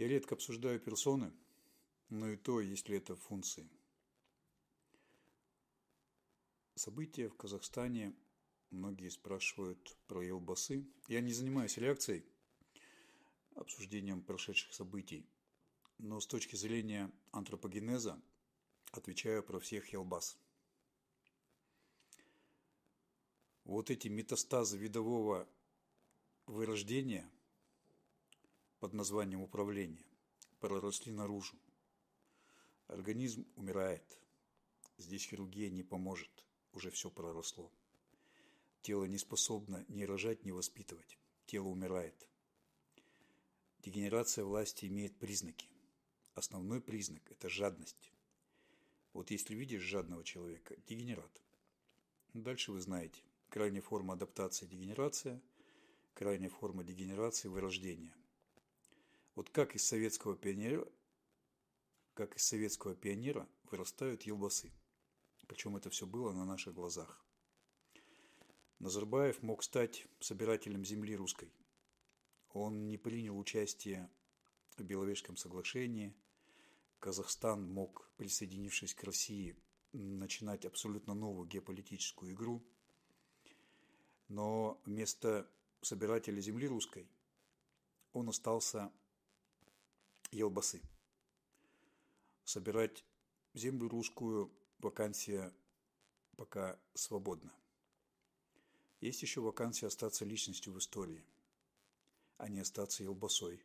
Я редко обсуждаю персоны, но и то, если это функции. События в Казахстане, многие спрашивают про елбасы. Я не занимаюсь реакцией, обсуждением прошедших событий, но с точки зрения антропогенеза отвечаю про всех елбас. Вот эти метастазы видового вырождения под названием управление проросли наружу. Организм умирает. Здесь хирургия не поможет. Уже все проросло. Тело не способно ни рожать, ни воспитывать. Тело умирает. Дегенерация власти имеет признаки. Основной признак – это жадность. Вот если видишь жадного человека – дегенерат. Дальше вы знаете. Крайняя форма адаптации – дегенерация, крайняя форма дегенерации – вырождение. Вот как из советского пионера, как из советского пионера вырастают елбасы. Причем это все было на наших глазах. Назарбаев мог стать собирателем земли русской. Он не принял участие в Беловежском соглашении. Казахстан мог, присоединившись к России, начинать абсолютно новую геополитическую игру. Но вместо собирателя земли русской он остался елбасы. Собирать землю русскую вакансия пока свободна. Есть еще вакансия остаться личностью в истории, а не остаться елбасой.